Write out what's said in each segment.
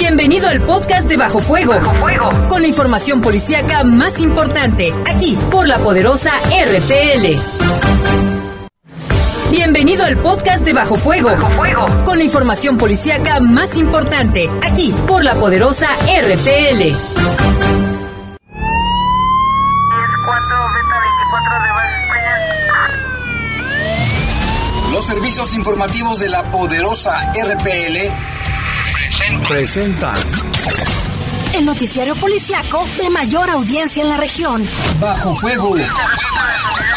Bienvenido al podcast de Bajo Fuego. Bajo Fuego. Con la información policíaca más importante, aquí por la poderosa RPL. Bienvenido al podcast de Bajo Fuego. Bajo Fuego. Con la información policíaca más importante, aquí por la poderosa RPL. Los servicios informativos de la poderosa RPL presentan el noticiario policiaco de mayor audiencia en la región. Bajo fuego.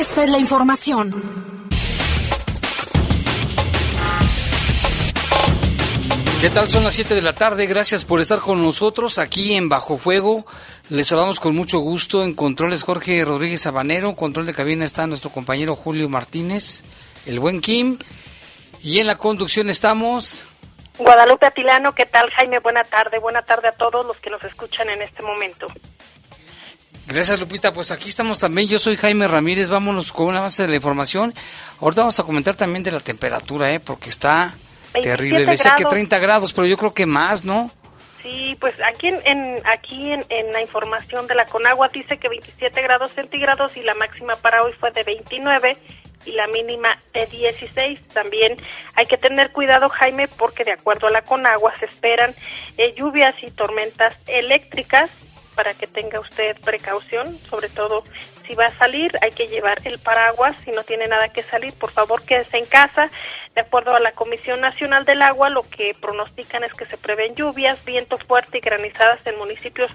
esta es la información. ¿Qué tal? Son las 7 de la tarde. Gracias por estar con nosotros aquí en Bajo Fuego. Les saludamos con mucho gusto. En controles Jorge Rodríguez Sabanero. Control de cabina está nuestro compañero Julio Martínez, el buen Kim. Y en la conducción estamos. Guadalupe Atilano, ¿qué tal Jaime? Buena tarde, buena tarde a todos los que nos escuchan en este momento. Gracias Lupita, pues aquí estamos también, yo soy Jaime Ramírez, vámonos con una base de la información. Ahorita vamos a comentar también de la temperatura, ¿eh? porque está terrible, decía que 30 grados, pero yo creo que más, ¿no? Sí, pues aquí en, aquí en, la información de la Conagua dice que 27 grados centígrados y la máxima para hoy fue de 29 y la mínima de 16. También hay que tener cuidado, Jaime, porque de acuerdo a la Conagua se esperan eh, lluvias y tormentas eléctricas para que tenga usted precaución, sobre todo si va a salir, hay que llevar el paraguas, si no tiene nada que salir, por favor quédese en casa. De acuerdo a la Comisión Nacional del Agua, lo que pronostican es que se prevén lluvias, viento fuerte y granizadas en municipios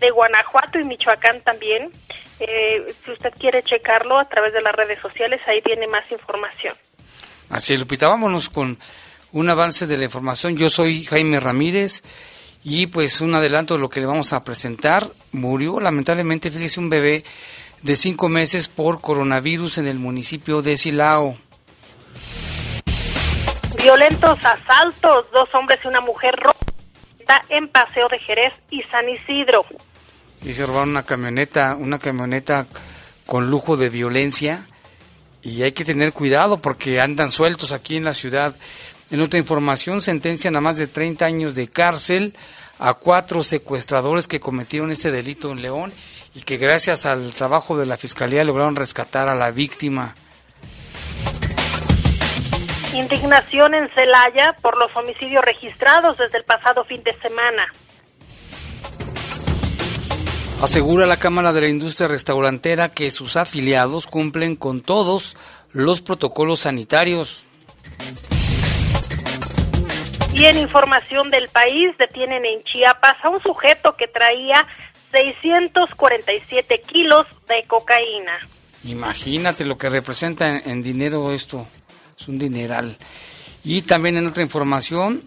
de Guanajuato y Michoacán también. Eh, si usted quiere checarlo a través de las redes sociales, ahí viene más información. Así Lupita, vámonos con un avance de la información. Yo soy Jaime Ramírez y pues un adelanto de lo que le vamos a presentar. Murió lamentablemente, fíjese, un bebé de cinco meses por coronavirus en el municipio de Silao. Violentos asaltos, dos hombres y una mujer está en Paseo de Jerez y San Isidro. Y se robaron una camioneta, una camioneta con lujo de violencia y hay que tener cuidado porque andan sueltos aquí en la ciudad. En otra información, sentencian a más de 30 años de cárcel a cuatro secuestradores que cometieron este delito en León y que gracias al trabajo de la Fiscalía lograron rescatar a la víctima. Indignación en Celaya por los homicidios registrados desde el pasado fin de semana. Asegura la Cámara de la Industria Restaurantera que sus afiliados cumplen con todos los protocolos sanitarios. Y en información del país, detienen en Chiapas a un sujeto que traía 647 kilos de cocaína. Imagínate lo que representa en dinero esto es un dineral. Y también en otra información,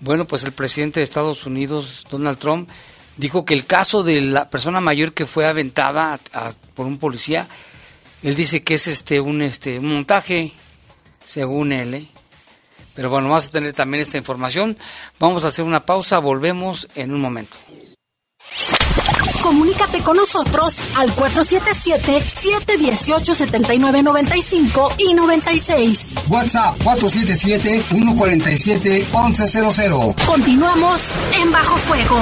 bueno, pues el presidente de Estados Unidos, Donald Trump, dijo que el caso de la persona mayor que fue aventada por un policía, él dice que es este un este un montaje, según él. ¿eh? Pero bueno, vamos a tener también esta información. Vamos a hacer una pausa, volvemos en un momento. Comunícate con nosotros al 477-718-7995 y 96. WhatsApp 477-147-1100. Continuamos en Bajo Fuego.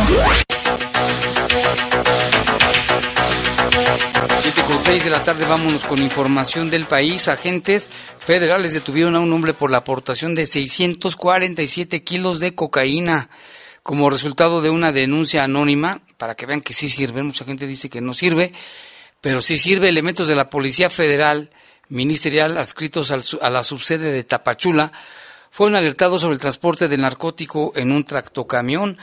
7 con 6 de la tarde vámonos con información del país. Agentes federales detuvieron a un hombre por la aportación de 647 kilos de cocaína como resultado de una denuncia anónima, para que vean que sí sirve, mucha gente dice que no sirve, pero sí sirve elementos de la Policía Federal Ministerial adscritos a la subsede de Tapachula, fueron alertados sobre el transporte de narcótico en un tractocamión.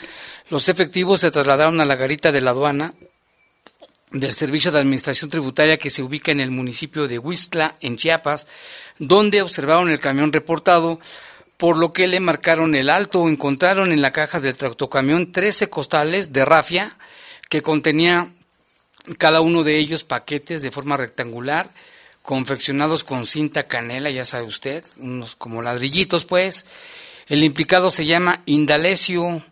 Los efectivos se trasladaron a la garita de la aduana del Servicio de Administración Tributaria que se ubica en el municipio de Huistla, en Chiapas, donde observaron el camión reportado por lo que le marcaron el alto. Encontraron en la caja del tractocamión 13 costales de rafia que contenía cada uno de ellos paquetes de forma rectangular, confeccionados con cinta canela, ya sabe usted, unos como ladrillitos pues. El implicado se llama Indalecio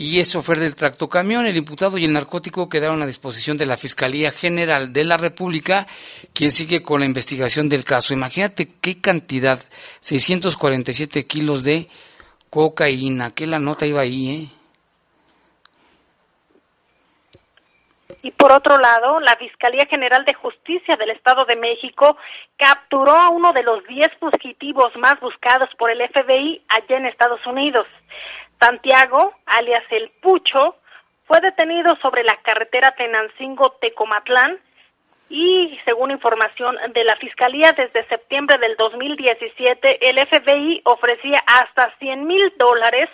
y es chofer del tractocamión. El imputado y el narcótico quedaron a disposición de la Fiscalía General de la República, quien sigue con la investigación del caso. Imagínate qué cantidad, 647 kilos de cocaína, que la nota iba ahí, ¿eh? Y por otro lado, la Fiscalía General de Justicia del Estado de México capturó a uno de los 10 fugitivos más buscados por el FBI allá en Estados Unidos. Santiago, alias El Pucho, fue detenido sobre la carretera Tenancingo-Tecomatlán y, según información de la Fiscalía, desde septiembre del 2017, el FBI ofrecía hasta 100 mil dólares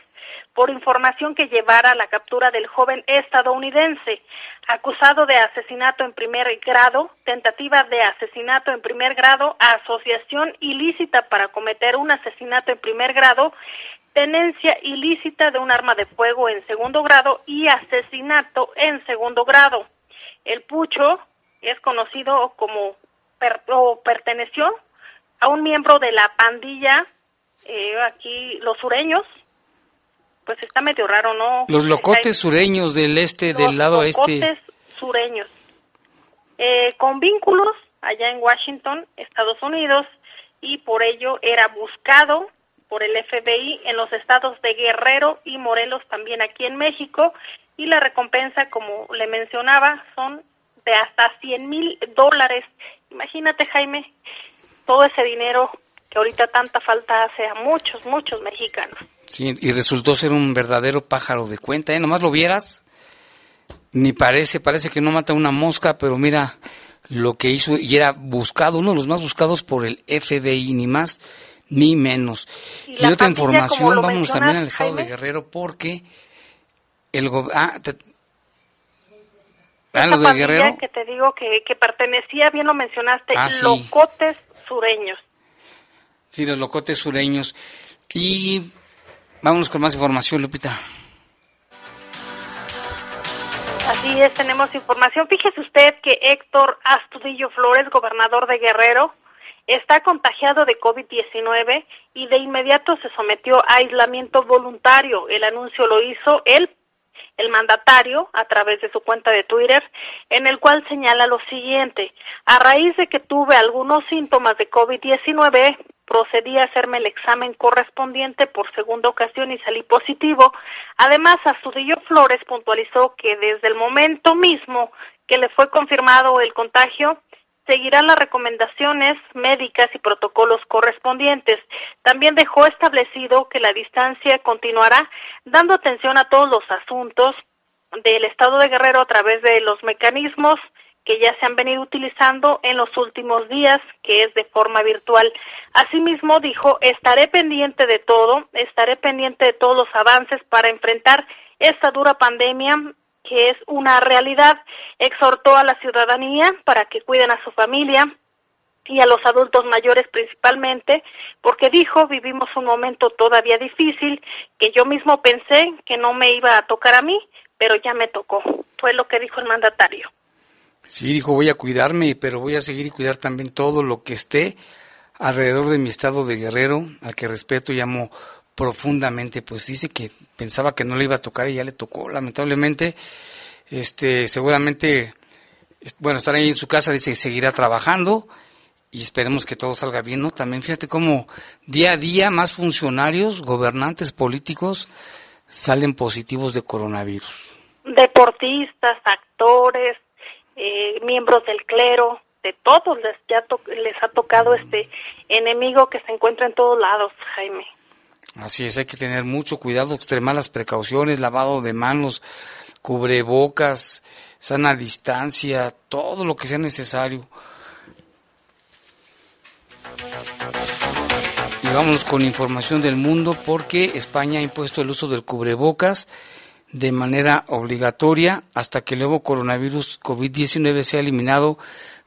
por información que llevara a la captura del joven estadounidense, acusado de asesinato en primer grado, tentativa de asesinato en primer grado, asociación ilícita para cometer un asesinato en primer grado tenencia ilícita de un arma de fuego en segundo grado y asesinato en segundo grado. El pucho es conocido como o perteneció a un miembro de la pandilla, eh, aquí los sureños, pues está medio raro, ¿no? Los locotes sureños del este, del lado este. Locotes sureños, eh, con vínculos allá en Washington, Estados Unidos, y por ello era buscado por el FBI en los estados de Guerrero y Morelos, también aquí en México, y la recompensa, como le mencionaba, son de hasta 100 mil dólares. Imagínate, Jaime, todo ese dinero que ahorita tanta falta hace a muchos, muchos mexicanos. Sí, y resultó ser un verdadero pájaro de cuenta, ¿eh? Nomás lo vieras, ni parece, parece que no mata una mosca, pero mira lo que hizo y era buscado, uno de los más buscados por el FBI, ni más ni menos. Y, otra información, vamos también al estado de Guerrero porque el ah, ah lo de Guerrero que te digo que, que pertenecía, bien lo mencionaste, ah, locotes sureños. Sí, los locotes sureños. Y vámonos con más información, Lupita. Así es, tenemos información. Fíjese usted que Héctor Astudillo Flores, gobernador de Guerrero, está contagiado de COVID-19 y de inmediato se sometió a aislamiento voluntario. El anuncio lo hizo él, el mandatario, a través de su cuenta de Twitter, en el cual señala lo siguiente. A raíz de que tuve algunos síntomas de COVID-19, procedí a hacerme el examen correspondiente por segunda ocasión y salí positivo. Además, Astudillo Flores puntualizó que desde el momento mismo que le fue confirmado el contagio, seguirán las recomendaciones médicas y protocolos correspondientes. También dejó establecido que la distancia continuará dando atención a todos los asuntos del Estado de Guerrero a través de los mecanismos que ya se han venido utilizando en los últimos días, que es de forma virtual. Asimismo, dijo, estaré pendiente de todo, estaré pendiente de todos los avances para enfrentar esta dura pandemia que es una realidad. Exhortó a la ciudadanía para que cuiden a su familia y a los adultos mayores principalmente, porque dijo, vivimos un momento todavía difícil, que yo mismo pensé que no me iba a tocar a mí, pero ya me tocó. Fue lo que dijo el mandatario. Sí, dijo, voy a cuidarme, pero voy a seguir y cuidar también todo lo que esté alrededor de mi estado de guerrero, al que respeto y amo profundamente, pues dice que pensaba que no le iba a tocar y ya le tocó, lamentablemente. Este, seguramente, bueno, estar ahí en su casa, dice que seguirá trabajando y esperemos que todo salga bien, ¿no? También fíjate cómo día a día más funcionarios, gobernantes políticos salen positivos de coronavirus. Deportistas, actores, eh, miembros del clero, de todos les, ya les ha tocado este enemigo que se encuentra en todos lados, Jaime. Así es, hay que tener mucho cuidado, extremar las precauciones, lavado de manos, cubrebocas, sana distancia, todo lo que sea necesario. Y vámonos con información del mundo porque España ha impuesto el uso del cubrebocas de manera obligatoria hasta que el nuevo coronavirus COVID-19 sea eliminado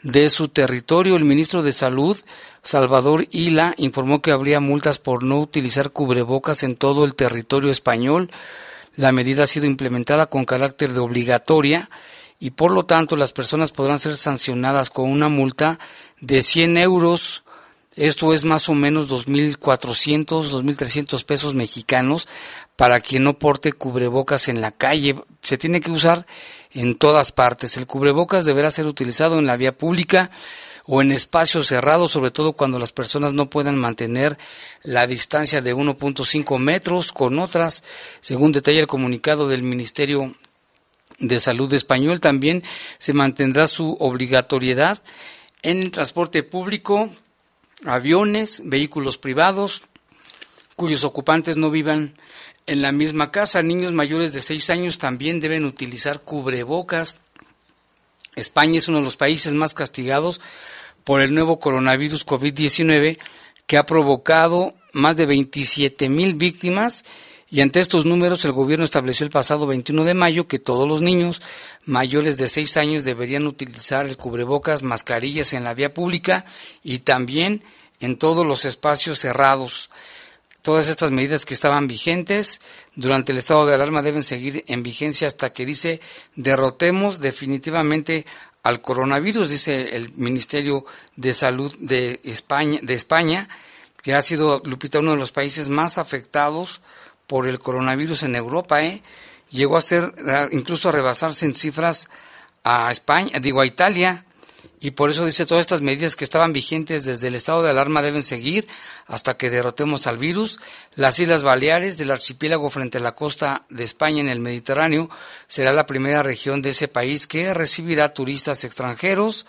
de su territorio. El ministro de Salud, Salvador Hila, informó que habría multas por no utilizar cubrebocas en todo el territorio español. La medida ha sido implementada con carácter de obligatoria y por lo tanto las personas podrán ser sancionadas con una multa de 100 euros. Esto es más o menos 2.400, 2.300 pesos mexicanos para quien no porte cubrebocas en la calle. Se tiene que usar en todas partes. El cubrebocas deberá ser utilizado en la vía pública o en espacios cerrados, sobre todo cuando las personas no puedan mantener la distancia de 1.5 metros con otras, según detalla el comunicado del Ministerio de Salud Español. También se mantendrá su obligatoriedad en el transporte público, aviones, vehículos privados, cuyos ocupantes no vivan en la misma casa. Niños mayores de 6 años también deben utilizar cubrebocas. España es uno de los países más castigados por el nuevo coronavirus COVID-19 que ha provocado más de 27 mil víctimas y ante estos números el gobierno estableció el pasado 21 de mayo que todos los niños mayores de 6 años deberían utilizar el cubrebocas, mascarillas en la vía pública y también en todos los espacios cerrados. Todas estas medidas que estaban vigentes durante el estado de alarma deben seguir en vigencia hasta que dice derrotemos definitivamente al coronavirus, dice el Ministerio de Salud de España, de España, que ha sido, Lupita, uno de los países más afectados por el coronavirus en Europa, ¿eh? llegó a ser, incluso a rebasarse en cifras a España, digo a Italia, y por eso dice todas estas medidas que estaban vigentes desde el estado de alarma deben seguir hasta que derrotemos al virus. Las Islas Baleares del archipiélago frente a la costa de España en el Mediterráneo será la primera región de ese país que recibirá turistas extranjeros.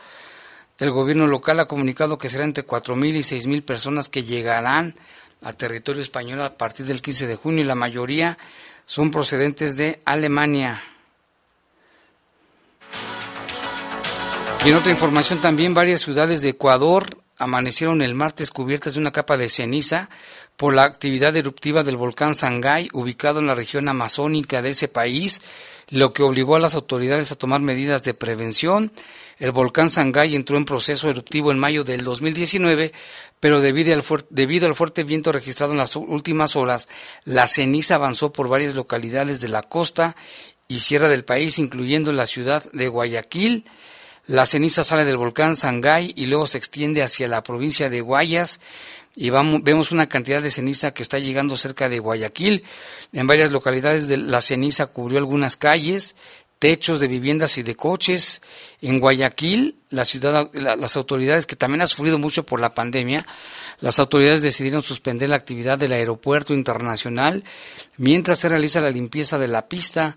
El gobierno local ha comunicado que será entre 4.000 y 6.000 personas que llegarán a territorio español a partir del 15 de junio y la mayoría son procedentes de Alemania. Y en otra información también varias ciudades de Ecuador amanecieron el martes cubiertas de una capa de ceniza por la actividad eruptiva del volcán Sangay, ubicado en la región amazónica de ese país, lo que obligó a las autoridades a tomar medidas de prevención. El volcán Sangay entró en proceso eruptivo en mayo del 2019, pero debido al, debido al fuerte viento registrado en las últimas horas, la ceniza avanzó por varias localidades de la costa y sierra del país, incluyendo la ciudad de Guayaquil, la ceniza sale del volcán Sangay y luego se extiende hacia la provincia de Guayas y vemos una cantidad de ceniza que está llegando cerca de Guayaquil. En varias localidades de la ceniza cubrió algunas calles, techos de viviendas y de coches. En Guayaquil, la ciudad, las autoridades que también ha sufrido mucho por la pandemia, las autoridades decidieron suspender la actividad del aeropuerto internacional mientras se realiza la limpieza de la pista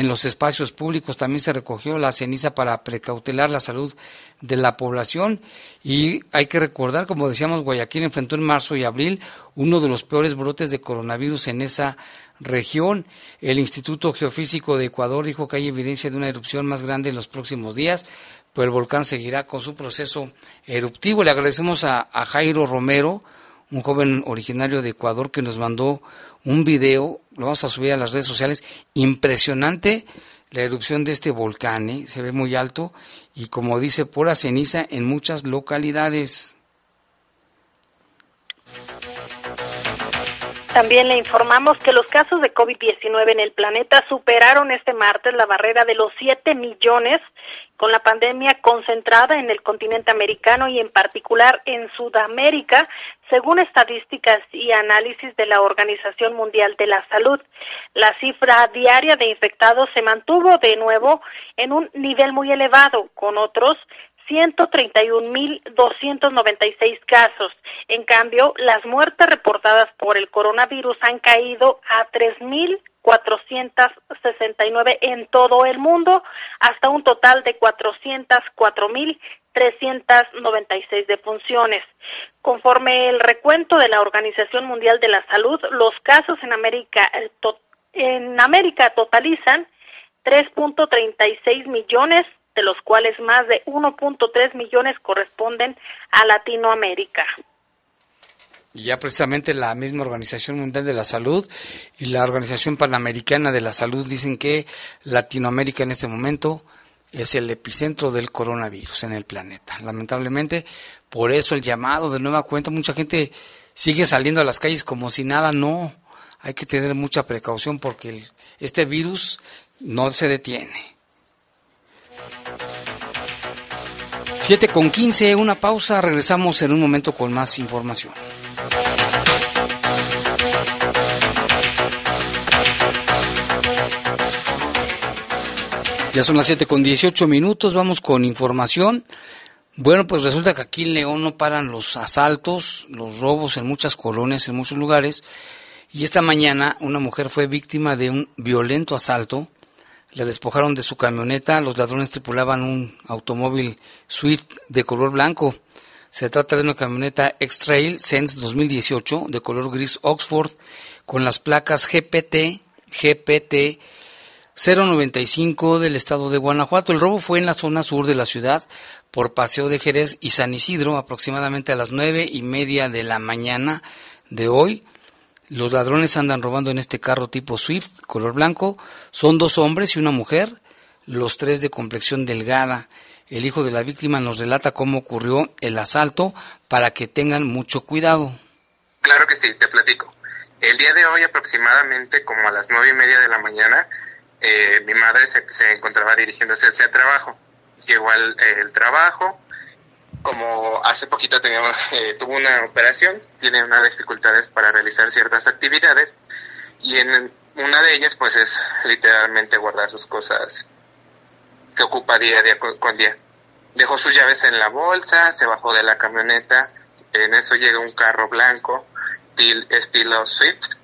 en los espacios públicos también se recogió la ceniza para precautelar la salud de la población y hay que recordar, como decíamos, Guayaquil enfrentó en marzo y abril uno de los peores brotes de coronavirus en esa región. El Instituto Geofísico de Ecuador dijo que hay evidencia de una erupción más grande en los próximos días, pero el volcán seguirá con su proceso eruptivo. Le agradecemos a, a Jairo Romero, un joven originario de Ecuador que nos mandó un video, lo vamos a subir a las redes sociales, impresionante la erupción de este volcán, ¿eh? se ve muy alto y como dice, pura ceniza en muchas localidades. También le informamos que los casos de COVID-19 en el planeta superaron este martes la barrera de los 7 millones con la pandemia concentrada en el continente americano y en particular en Sudamérica, según estadísticas y análisis de la Organización Mundial de la Salud. La cifra diaria de infectados se mantuvo de nuevo en un nivel muy elevado, con otros 131.296 casos. En cambio, las muertes reportadas por el coronavirus han caído a 3.469 en todo el mundo, hasta un total de 404.396 defunciones. Conforme el recuento de la Organización Mundial de la Salud, los casos en América, en América totalizan 3.36 millones de los cuales más de 1.3 millones corresponden a Latinoamérica. Y ya precisamente la misma Organización Mundial de la Salud y la Organización Panamericana de la Salud dicen que Latinoamérica en este momento es el epicentro del coronavirus en el planeta. Lamentablemente, por eso el llamado de nueva cuenta, mucha gente sigue saliendo a las calles como si nada, no. Hay que tener mucha precaución porque este virus no se detiene. 7 con 15, una pausa, regresamos en un momento con más información. Ya son las 7 con 18 minutos, vamos con información. Bueno, pues resulta que aquí en León no paran los asaltos, los robos en muchas colonias, en muchos lugares. Y esta mañana una mujer fue víctima de un violento asalto. Le despojaron de su camioneta, los ladrones tripulaban un automóvil Swift de color blanco. Se trata de una camioneta X-Trail Sense 2018 de color gris Oxford con las placas GPT, GPT 095 del estado de Guanajuato. El robo fue en la zona sur de la ciudad por Paseo de Jerez y San Isidro aproximadamente a las nueve y media de la mañana de hoy. Los ladrones andan robando en este carro tipo Swift, color blanco. Son dos hombres y una mujer, los tres de complexión delgada. El hijo de la víctima nos relata cómo ocurrió el asalto para que tengan mucho cuidado. Claro que sí, te platico. El día de hoy aproximadamente como a las nueve y media de la mañana eh, mi madre se, encontraba dirigiéndose hacia el trabajo. Llegó al trabajo, como hace poquito teníamos, eh, tuvo una operación, tiene unas dificultades para realizar ciertas actividades y en una de ellas pues es literalmente guardar sus cosas que ocupa día a día con día. Dejó sus llaves en la bolsa, se bajó de la camioneta, en eso llega un carro blanco estilo Swift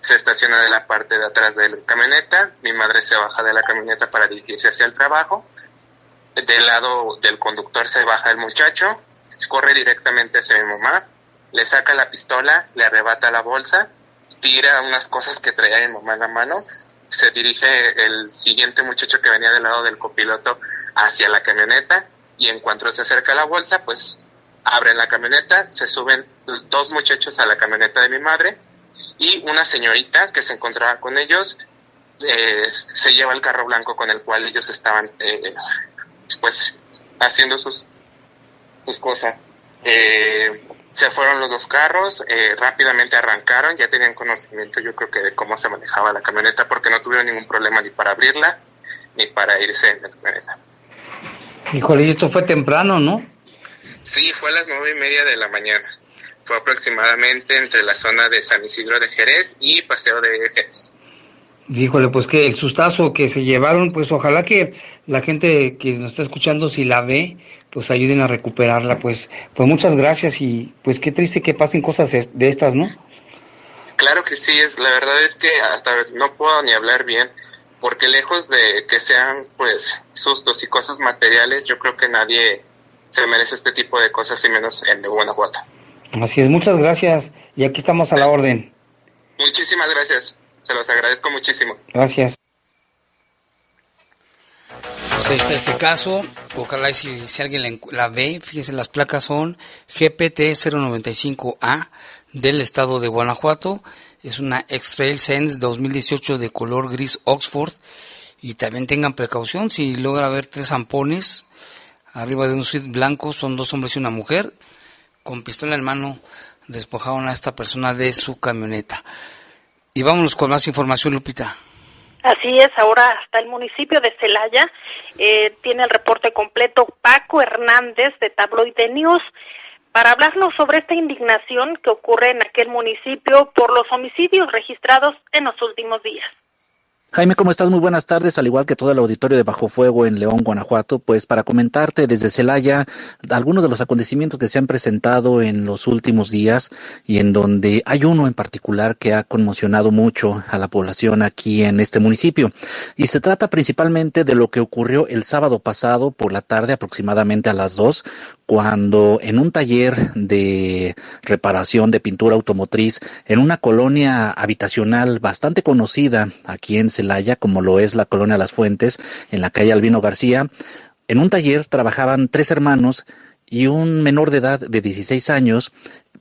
se estaciona de la parte de atrás de la camioneta, mi madre se baja de la camioneta para dirigirse hacia el trabajo, del lado del conductor se baja el muchacho, corre directamente hacia mi mamá, le saca la pistola, le arrebata la bolsa, tira unas cosas que traía mi mamá en la mano, se dirige el siguiente muchacho que venía del lado del copiloto hacia la camioneta y en cuanto se acerca a la bolsa, pues abren la camioneta, se suben dos muchachos a la camioneta de mi madre, y una señorita que se encontraba con ellos eh, se lleva el carro blanco con el cual ellos estaban eh, pues haciendo sus, sus cosas. Eh, se fueron los dos carros, rápidamente arrancaron, ya tenían conocimiento yo creo que de cómo se manejaba la camioneta porque no tuvieron ningún problema ni para abrirla ni para irse en la camioneta. Híjole, y esto fue temprano, ¿no? Sí, fue a las nueve y media de la mañana fue aproximadamente entre la zona de San Isidro de Jerez y Paseo de Jerez. Híjole, pues que el sustazo que se llevaron, pues ojalá que la gente que nos está escuchando, si la ve, pues ayuden a recuperarla. Pues, pues muchas gracias y pues qué triste que pasen cosas de estas, ¿no? Claro que sí, es, la verdad es que hasta no puedo ni hablar bien, porque lejos de que sean pues sustos y cosas materiales, yo creo que nadie se merece este tipo de cosas y menos en Guanajuato. Así es, muchas gracias y aquí estamos a la orden. Muchísimas gracias, se los agradezco muchísimo. Gracias. Pues ahí está este caso, ojalá si, si alguien la, ve, fíjense, las placas son GPT 095A del estado de Guanajuato, es una X-Trail Sense 2018 de color gris Oxford y también tengan precaución si logra ver tres zampones arriba de un suite blanco, son dos hombres y una mujer, con pistola en mano despojaron a esta persona de su camioneta. Y vámonos con más información, Lupita. Así es, ahora hasta el municipio de Celaya eh, tiene el reporte completo Paco Hernández de Tabloide News para hablarnos sobre esta indignación que ocurre en aquel municipio por los homicidios registrados en los últimos días. Jaime, ¿cómo estás? Muy buenas tardes, al igual que todo el auditorio de Bajo Fuego en León, Guanajuato, pues para comentarte desde Celaya algunos de los acontecimientos que se han presentado en los últimos días y en donde hay uno en particular que ha conmocionado mucho a la población aquí en este municipio. Y se trata principalmente de lo que ocurrió el sábado pasado por la tarde, aproximadamente a las dos, cuando en un taller de reparación de pintura automotriz en una colonia habitacional bastante conocida aquí en Celaya, como lo es la colonia Las Fuentes, en la calle Albino García, en un taller trabajaban tres hermanos y un menor de edad de 16 años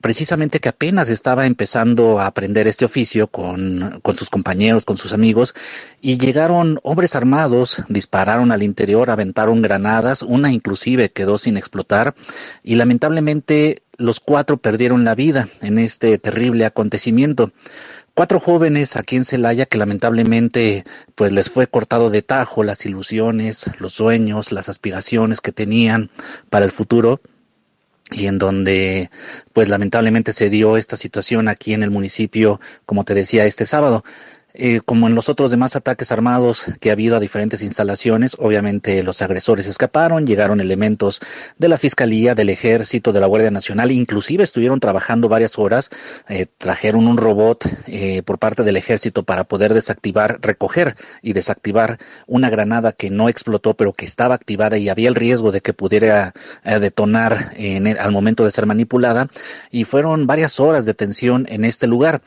precisamente que apenas estaba empezando a aprender este oficio con, con, sus compañeros, con sus amigos, y llegaron hombres armados, dispararon al interior, aventaron granadas, una inclusive quedó sin explotar, y lamentablemente los cuatro perdieron la vida en este terrible acontecimiento. Cuatro jóvenes aquí en Celaya que lamentablemente pues les fue cortado de tajo las ilusiones, los sueños, las aspiraciones que tenían para el futuro y en donde pues lamentablemente se dio esta situación aquí en el municipio, como te decía, este sábado. Eh, como en los otros demás ataques armados que ha habido a diferentes instalaciones, obviamente los agresores escaparon, llegaron elementos de la Fiscalía, del Ejército, de la Guardia Nacional, inclusive estuvieron trabajando varias horas, eh, trajeron un robot eh, por parte del Ejército para poder desactivar, recoger y desactivar una granada que no explotó, pero que estaba activada y había el riesgo de que pudiera detonar en al momento de ser manipulada, y fueron varias horas de tensión en este lugar.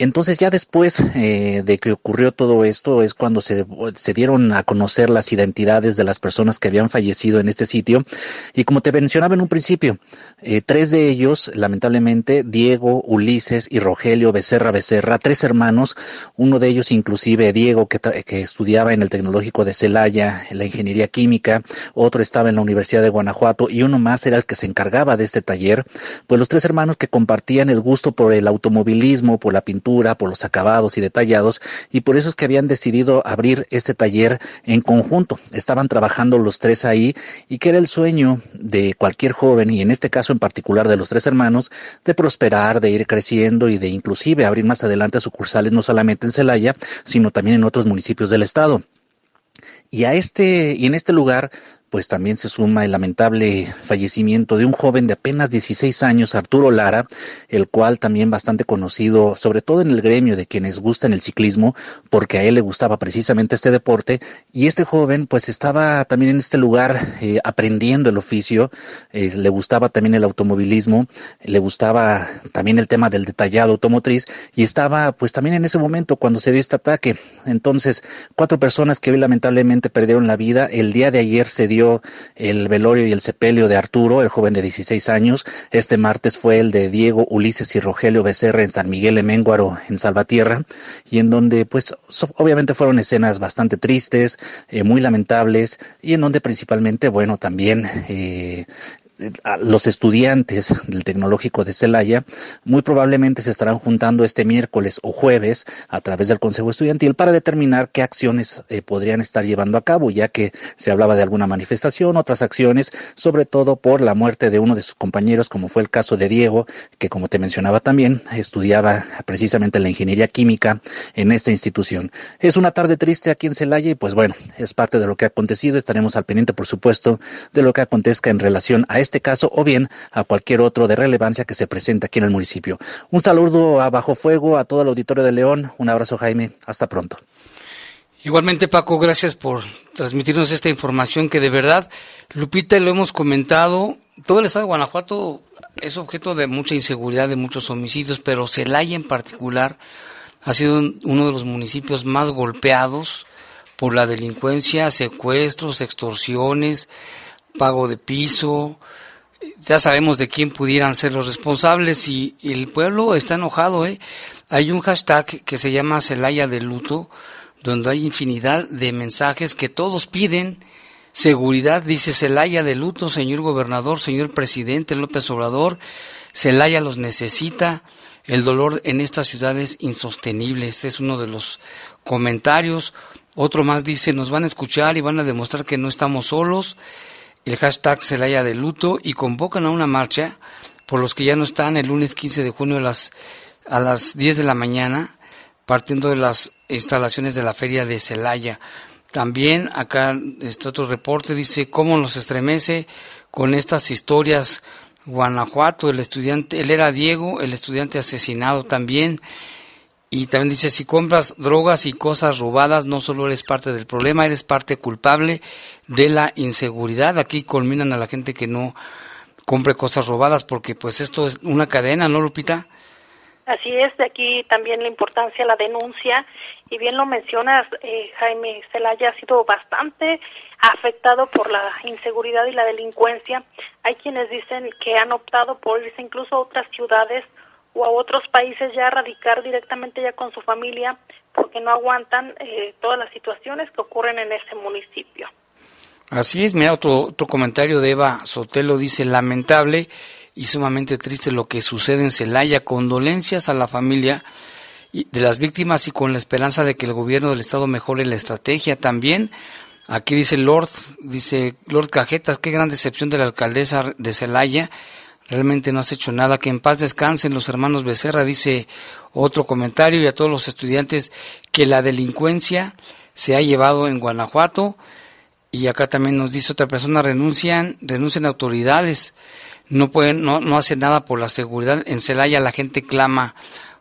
Entonces ya después eh, de que ocurrió todo esto es cuando se, dieron a conocer las identidades de las personas que habían fallecido en este sitio. Y como te mencionaba en un principio, eh, tres de ellos, lamentablemente, Diego, Ulises y Rogelio Becerra Becerra, tres hermanos, uno de ellos inclusive Diego que, que estudiaba en el Tecnológico de Celaya, en la Ingeniería Química, otro estaba en la Universidad de Guanajuato y uno más era el que se encargaba de este taller, pues los tres hermanos que compartían el gusto por el automovilismo, por la pintura, por los acabados y detallados, y por eso es que habían decidido abrir este taller en conjunto. Estaban trabajando los tres ahí y que era el sueño de cualquier joven, y en este caso en particular de los tres hermanos, de prosperar, de ir creciendo y de inclusive abrir más adelante sucursales no solamente en Celaya, sino también en otros municipios del estado. Y a este, y en este lugar pues también se suma el lamentable fallecimiento de un joven de apenas 16 años, Arturo Lara, el cual también bastante conocido, sobre todo en el gremio de quienes gustan el ciclismo, porque a él le gustaba precisamente este deporte, y este joven pues estaba también en este lugar eh, aprendiendo el oficio, eh, le gustaba también el automovilismo, le gustaba también el tema del detallado automotriz, y estaba pues también en ese momento cuando se dio este ataque. Entonces, cuatro personas que hoy lamentablemente perdieron la vida, el día de ayer se dio el velorio y el sepelio de Arturo, el joven de 16 años. Este martes fue el de Diego, Ulises y Rogelio Becerra en San Miguel Eménguaro, en Salvatierra, y en donde, pues, obviamente fueron escenas bastante tristes, eh, muy lamentables, y en donde principalmente, bueno, también eh, los estudiantes del Tecnológico de Celaya muy probablemente se estarán juntando este miércoles o jueves a través del Consejo Estudiantil para determinar qué acciones eh, podrían estar llevando a cabo, ya que se hablaba de alguna manifestación, otras acciones, sobre todo por la muerte de uno de sus compañeros, como fue el caso de Diego, que como te mencionaba también, estudiaba precisamente la ingeniería química en esta institución. Es una tarde triste aquí en Celaya y pues bueno, es parte de lo que ha acontecido. Estaremos al pendiente, por supuesto, de lo que acontezca en relación a este este caso o bien a cualquier otro de relevancia que se presente aquí en el municipio. Un saludo a Bajo Fuego, a todo el auditorio de León. Un abrazo, Jaime. Hasta pronto. Igualmente, Paco, gracias por transmitirnos esta información que de verdad, Lupita, lo hemos comentado, todo el estado de Guanajuato es objeto de mucha inseguridad, de muchos homicidios, pero Celaya en particular ha sido uno de los municipios más golpeados por la delincuencia, secuestros, extorsiones, pago de piso, ya sabemos de quién pudieran ser los responsables y, el pueblo está enojado, ¿eh? Hay un hashtag que se llama Celaya de Luto, donde hay infinidad de mensajes que todos piden seguridad, dice Celaya de Luto, señor gobernador, señor presidente López Obrador, Celaya los necesita, el dolor en esta ciudad es insostenible, este es uno de los comentarios, otro más dice, nos van a escuchar y van a demostrar que no estamos solos, el hashtag Celaya de luto y convocan a una marcha por los que ya no están el lunes 15 de junio a las, a las 10 de la mañana, partiendo de las instalaciones de la feria de Celaya. También acá este otro reporte dice cómo nos estremece con estas historias Guanajuato, el estudiante, él era Diego, el estudiante asesinado también, y también dice, si compras drogas y cosas robadas, no solo eres parte del problema, eres parte culpable de la inseguridad. Aquí culminan a la gente que no compre cosas robadas, porque pues esto es una cadena, ¿no, Lupita? Así es, de aquí también la importancia la denuncia. Y bien lo mencionas, eh, Jaime Celaya ha sido bastante afectado por la inseguridad y la delincuencia hay quienes dicen que han optado por irse incluso a otras ciudades o a otros países ya a radicar directamente ya con su familia porque no aguantan eh, todas las situaciones que ocurren en ese municipio. Así es, mira otro, otro comentario de Eva Sotelo dice lamentable y sumamente triste lo que sucede en Celaya, condolencias a la familia de las víctimas y con la esperanza de que el gobierno del estado mejore la estrategia también. Aquí dice Lord, dice Lord Cajetas, qué gran decepción de la alcaldesa de Celaya. Realmente no has hecho nada. Que en paz descansen los hermanos Becerra, dice otro comentario, y a todos los estudiantes que la delincuencia se ha llevado en Guanajuato. Y acá también nos dice otra persona, renuncian, renuncian autoridades, no pueden, no, no hacen nada por la seguridad. En Celaya la gente clama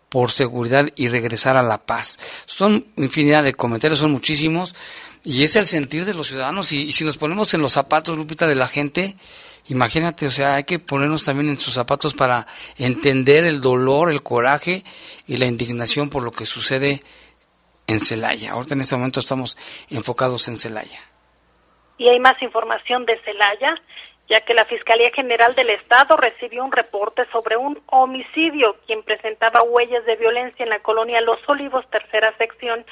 por seguridad y regresar a la paz. Son infinidad de comentarios, son muchísimos, y es el sentir de los ciudadanos. Y, si nos ponemos en los zapatos, Lupita, de la gente, imagínate, o sea, hay que ponernos también en sus zapatos para entender el dolor, el coraje y la indignación por lo que sucede en Celaya. Ahorita en este momento estamos enfocados en Celaya. Y hay más información de Celaya ya que la Fiscalía General del Estado recibió un reporte sobre un homicidio quien presentaba huellas de violencia en la colonia Los Olivos, tercera sección,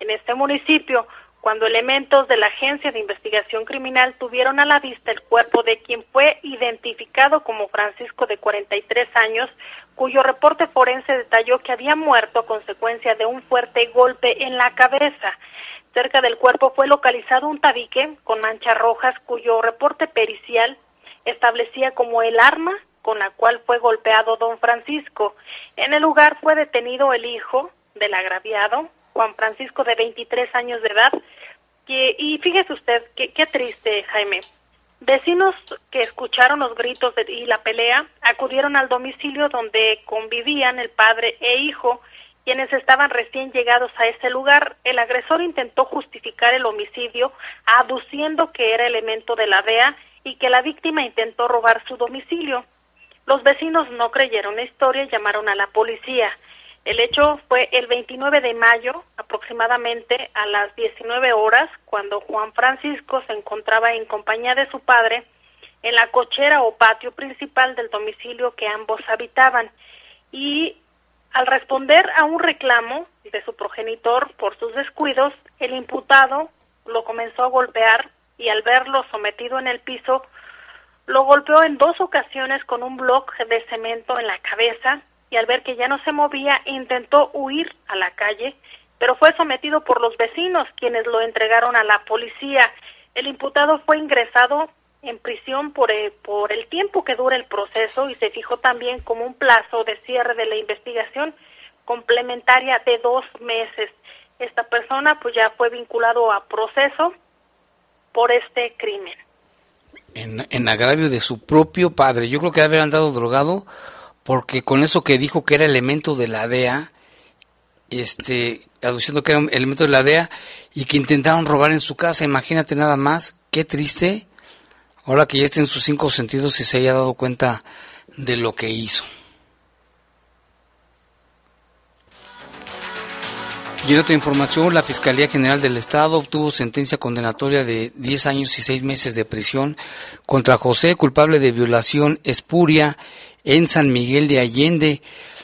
en este municipio, cuando elementos de la Agencia de Investigación Criminal tuvieron a la vista el cuerpo de quien fue identificado como Francisco de 43 años, cuyo reporte forense detalló que había muerto a consecuencia de un fuerte golpe en la cabeza. Cerca del cuerpo fue localizado un tabique con manchas rojas cuyo reporte pericial establecía como el arma con la cual fue golpeado don Francisco. En el lugar fue detenido el hijo del agraviado, Juan Francisco de 23 años de edad, y fíjese usted, qué, triste, Jaime. Vecinos que escucharon los gritos y la pelea acudieron al domicilio donde convivían el padre e hijo quienes estaban recién llegados a ese lugar, el agresor intentó justificar el homicidio aduciendo que era elemento de la DEA y que la víctima intentó robar su domicilio. Los vecinos no creyeron la historia y llamaron a la policía. El hecho fue el 29 de mayo, aproximadamente a las 19 horas, cuando Juan Francisco se encontraba en compañía de su padre en la cochera o patio principal del domicilio que ambos habitaban. Y al responder a un reclamo de su progenitor por sus descuidos, el imputado lo comenzó a golpear y al verlo sometido en el piso, lo golpeó en dos ocasiones con un bloque de cemento en la cabeza y al ver que ya no se movía intentó huir a la calle, pero fue sometido por los vecinos quienes lo entregaron a la policía. El imputado fue ingresado en prisión por, eh, por el tiempo que dura el proceso y se fijó también como un plazo de cierre de la investigación complementaria de dos meses. Esta persona pues ya fue vinculado a proceso por este crimen. En, en agravio de su propio padre. Yo creo que haber andado drogado porque con eso que dijo que era elemento de la DEA, este, aduciendo que era elemento de la DEA y que intentaron robar en su casa, imagínate nada más, qué triste ahora que ya esté en sus cinco sentidos y se haya dado cuenta de lo que hizo. Y en otra información, la Fiscalía General del Estado obtuvo sentencia condenatoria de 10 años y 6 meses de prisión contra José, culpable de violación espuria en San Miguel de Allende.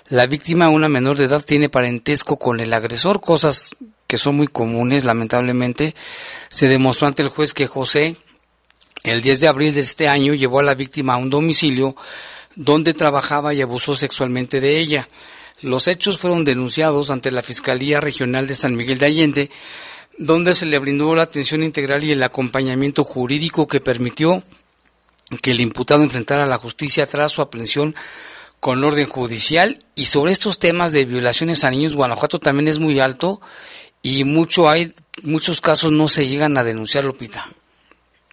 La víctima, una menor de edad, tiene parentesco con el agresor, cosas que son muy comunes, lamentablemente. Se demostró ante el juez que José, el 10 de abril de este año llevó a la víctima a un domicilio donde trabajaba y abusó sexualmente de ella. Los hechos fueron denunciados ante la Fiscalía Regional de San Miguel de Allende, donde se le brindó la atención integral y el acompañamiento jurídico que permitió que el imputado enfrentara la justicia tras su aprehensión con orden judicial. Y sobre estos temas de violaciones a niños, Guanajuato también es muy alto y mucho hay, muchos casos no se llegan a denunciar, Lupita.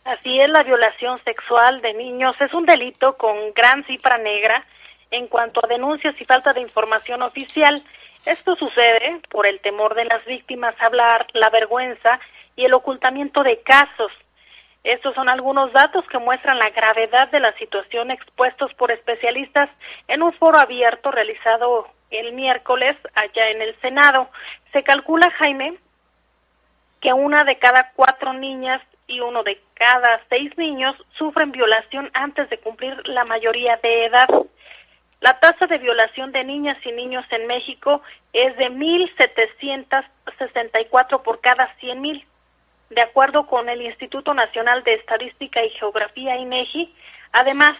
Así es, la violación sexual de niños es un delito con gran cifra negra en cuanto a denuncias y falta de información oficial. Esto sucede por el temor de las víctimas a hablar, la vergüenza y el ocultamiento de casos. Estos son algunos datos que muestran la gravedad de la situación expuestos por especialistas en un foro abierto realizado el miércoles allá en el Senado. Se calcula, Jaime, que una de cada cuatro niñas y uno de cada seis niños sufren violación antes de cumplir la mayoría de edad. La tasa de violación de niñas y niños en México es de 1.764 por cada 100.000. De acuerdo con el Instituto Nacional de Estadística y Geografía, INEGI, además,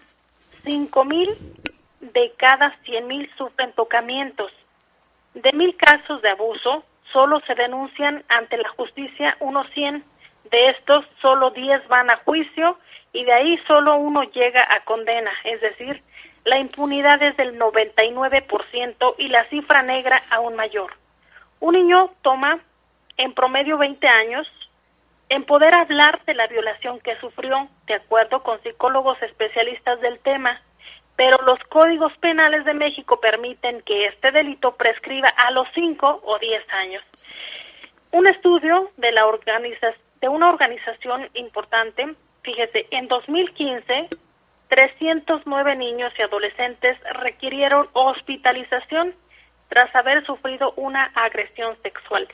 5.000 de cada 100.000 sufren tocamientos. De mil casos de abuso, solo se denuncian ante la justicia unos 100. De estos, solo 10 van a juicio y de ahí solo uno llega a condena, es decir, la impunidad es del 99% y la cifra negra aún mayor. Un niño toma en promedio 20 años en poder hablar de la violación que sufrió, de acuerdo con psicólogos especialistas del tema, pero los códigos penales de México permiten que este delito prescriba a los 5 o 10 años. Un estudio de, la de una organización importante, fíjese, en 2015 309 niños y adolescentes requirieron hospitalización tras haber sufrido una agresión sexual.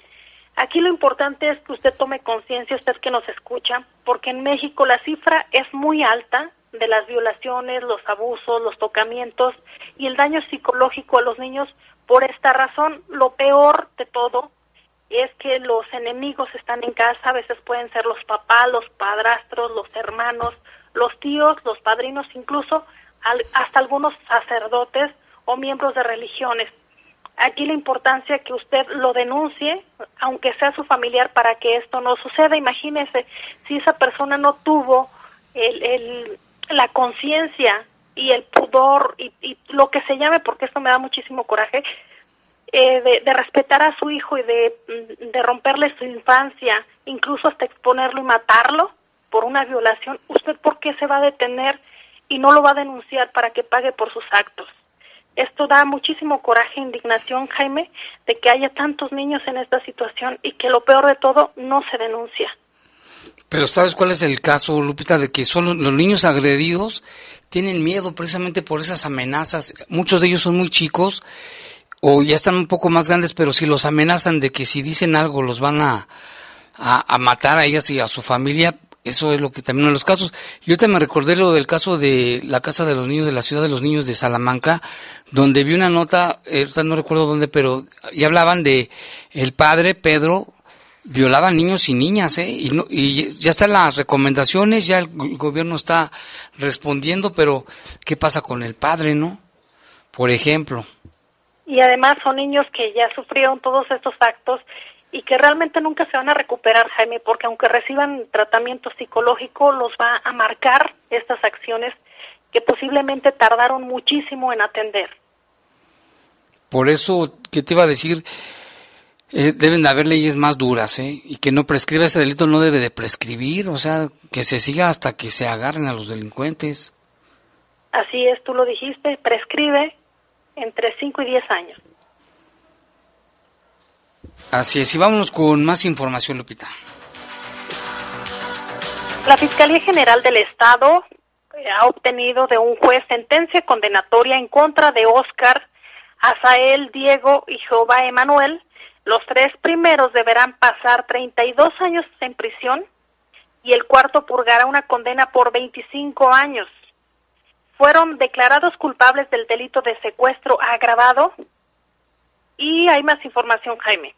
Aquí lo importante es que usted tome conciencia, usted que nos escucha, porque en México la cifra es muy alta de las violaciones, los abusos, los tocamientos y el daño psicológico a los niños. Por esta razón, lo peor de todo es que los enemigos están en casa, a veces pueden ser los papás, los padrastros, los hermanos, los tíos, los padrinos, incluso hasta algunos sacerdotes o miembros de religiones. Aquí la importancia que usted lo denuncie, aunque sea su familiar, para que esto no suceda. Imagínese si esa persona no tuvo el, la conciencia y el pudor y, lo que se llame, porque esto me da muchísimo coraje, eh, de, de, respetar a su hijo y de, de romperle su infancia, incluso hasta exponerlo y matarlo, por una violación, ¿usted por qué se va a detener y no lo va a denunciar para que pague por sus actos? Esto da muchísimo coraje e indignación, Jaime, de que haya tantos niños en esta situación y que lo peor de todo no se denuncia. Pero ¿sabes cuál es el caso, Lupita, de que solo los niños agredidos tienen miedo precisamente por esas amenazas? Muchos de ellos son muy chicos o ya están un poco más grandes, pero si los amenazan de que si dicen algo los van a, a, a matar a ellas y a su familia, eso es lo que también en los casos. Yo me recordé lo del caso de la Casa de los Niños de la Ciudad de los Niños de Salamanca, donde vi una nota, ahorita no recuerdo dónde, pero y hablaban de el padre Pedro violaba niños y niñas, ¿eh? Y, no, y ya están las recomendaciones, ya el gobierno está respondiendo, pero ¿qué pasa con el padre, no? Por ejemplo. Y además son niños que ya sufrieron todos estos actos y que realmente nunca se van a recuperar, Jaime, porque aunque reciban tratamiento psicológico, los va a marcar estas acciones que posiblemente tardaron muchísimo en atender. Por eso, ¿qué te iba a decir? Eh, deben de haber leyes más duras, ¿eh? Y que no prescriba ese delito, no debe de prescribir, o sea, que se siga hasta que se agarren a los delincuentes. Así es, tú lo dijiste, prescribe entre 5 y 10 años. Así es, y vámonos con más información, Lupita. La Fiscalía General del Estado eh, ha obtenido de un juez sentencia condenatoria en contra de Oscar, Azael, Diego y Jehová Emanuel. Los tres primeros deberán pasar 32 años en prisión y el cuarto purgará una condena por 25 años. Fueron declarados culpables del delito de secuestro agravado y hay más información, Jaime.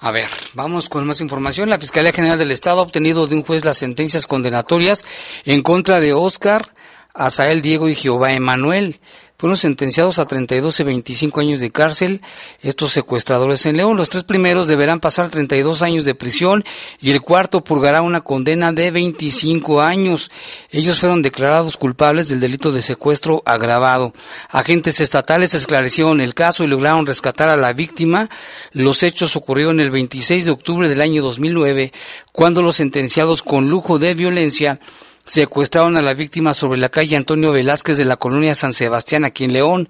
A ver, vamos con más información. La Fiscalía General del Estado ha obtenido de un juez las sentencias condenatorias en contra de Oscar, Asael Diego y Jehová Emanuel fueron sentenciados a 32 y 25 años de cárcel estos secuestradores en León. Los tres primeros deberán pasar 32 años de prisión y el cuarto purgará una condena de 25 años. Ellos fueron declarados culpables del delito de secuestro agravado. Agentes estatales esclarecieron el caso y lograron rescatar a la víctima. Los hechos ocurrieron el 26 de octubre del año 2009, cuando los sentenciados con lujo de violencia secuestraron a la víctima sobre la calle Antonio Velázquez de la colonia San Sebastián, aquí en León.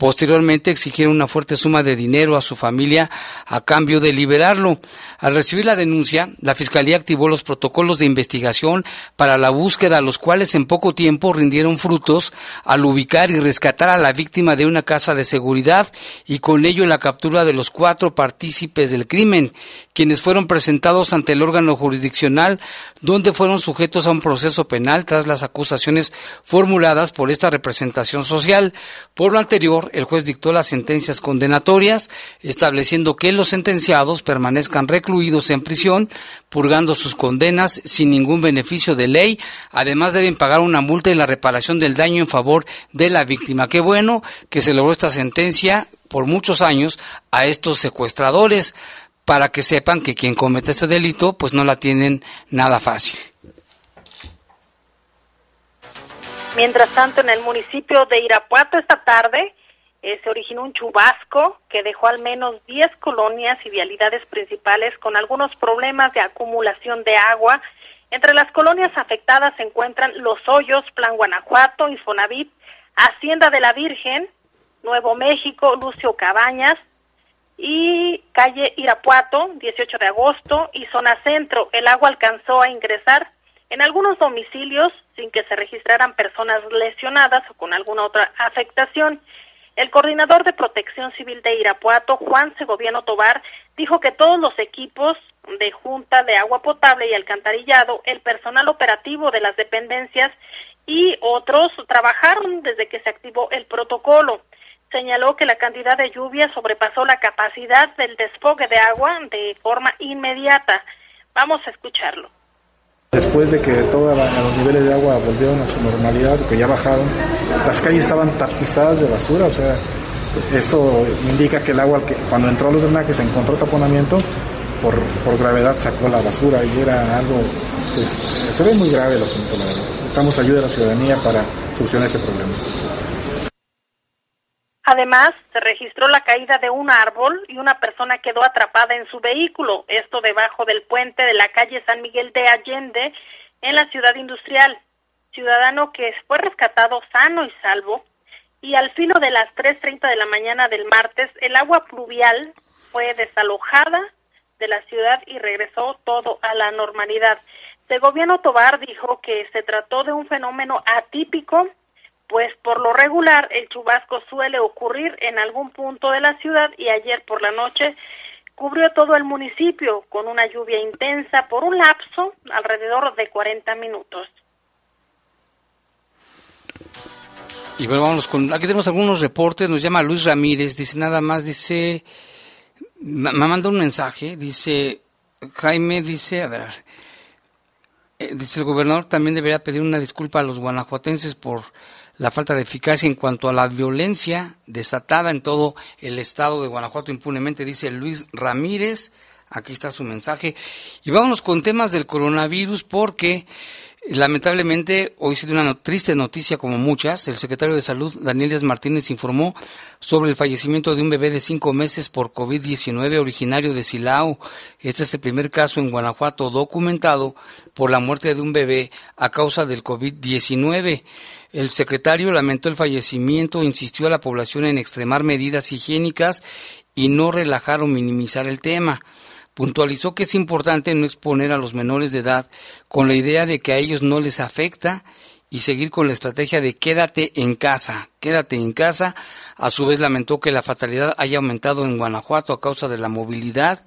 Posteriormente exigieron una fuerte suma de dinero a su familia a cambio de liberarlo. Al recibir la denuncia, la Fiscalía activó los protocolos de investigación para la búsqueda, los cuales en poco tiempo rindieron frutos al ubicar y rescatar a la víctima de una casa de seguridad y con ello la captura de los cuatro partícipes del crimen, quienes fueron presentados ante el órgano jurisdiccional donde fueron sujetos a un proceso penal tras las acusaciones formuladas por esta representación social. Por lo anterior, el juez dictó las sentencias condenatorias, estableciendo que los sentenciados permanezcan recluidos en prisión, purgando sus condenas sin ningún beneficio de ley. Además, deben pagar una multa y la reparación del daño en favor de la víctima. Qué bueno que se logró esta sentencia por muchos años a estos secuestradores para que sepan que quien comete este delito pues no la tienen nada fácil. Mientras tanto, en el municipio de Irapuato esta tarde eh, se originó un chubasco que dejó al menos 10 colonias y vialidades principales con algunos problemas de acumulación de agua. Entre las colonias afectadas se encuentran Los Hoyos, Plan Guanajuato, Infonavit, Hacienda de la Virgen, Nuevo México, Lucio Cabañas, y calle Irapuato, 18 de agosto, y zona centro. El agua alcanzó a ingresar en algunos domicilios sin que se registraran personas lesionadas o con alguna otra afectación. El coordinador de protección civil de Irapuato, Juan Segoviano Tobar, dijo que todos los equipos de junta de agua potable y alcantarillado, el personal operativo de las dependencias y otros trabajaron desde que se activó el protocolo señaló que la cantidad de lluvia sobrepasó la capacidad del desfogue de agua de forma inmediata. Vamos a escucharlo. Después de que todos los niveles de agua volvieron a su normalidad, que ya bajaron, las calles estaban tapizadas de basura, o sea, esto indica que el agua que cuando entró a los drenajes encontró taponamiento, por, por gravedad sacó la basura y era algo, pues, se ve muy grave el asunto, la verdad. Necesitamos ayuda a la ciudadanía para solucionar este problema. Además, se registró la caída de un árbol y una persona quedó atrapada en su vehículo, esto debajo del puente de la calle San Miguel de Allende en la ciudad industrial. Ciudadano que fue rescatado sano y salvo y al filo de las 3.30 de la mañana del martes el agua pluvial fue desalojada de la ciudad y regresó todo a la normalidad. El gobierno Tobar dijo que se trató de un fenómeno atípico pues por lo regular el chubasco suele ocurrir en algún punto de la ciudad y ayer por la noche cubrió todo el municipio con una lluvia intensa por un lapso alrededor de 40 minutos. Y bueno, vamos con, aquí tenemos algunos reportes, nos llama Luis Ramírez, dice nada más, dice, me manda un mensaje, dice, Jaime, dice, a ver, eh, dice el gobernador también debería pedir una disculpa a los guanajuatenses por la falta de eficacia en cuanto a la violencia desatada en todo el estado de Guanajuato impunemente, dice Luis Ramírez. Aquí está su mensaje. Y vámonos con temas del coronavirus porque Lamentablemente, hoy se dio una triste noticia como muchas. El secretario de Salud, Daniel Díaz Martínez, informó sobre el fallecimiento de un bebé de cinco meses por COVID-19 originario de Silao. Este es el primer caso en Guanajuato documentado por la muerte de un bebé a causa del COVID-19. El secretario lamentó el fallecimiento, insistió a la población en extremar medidas higiénicas y no relajar o minimizar el tema. Puntualizó que es importante no exponer a los menores de edad con la idea de que a ellos no les afecta y seguir con la estrategia de quédate en casa, quédate en casa. A su vez lamentó que la fatalidad haya aumentado en Guanajuato a causa de la movilidad,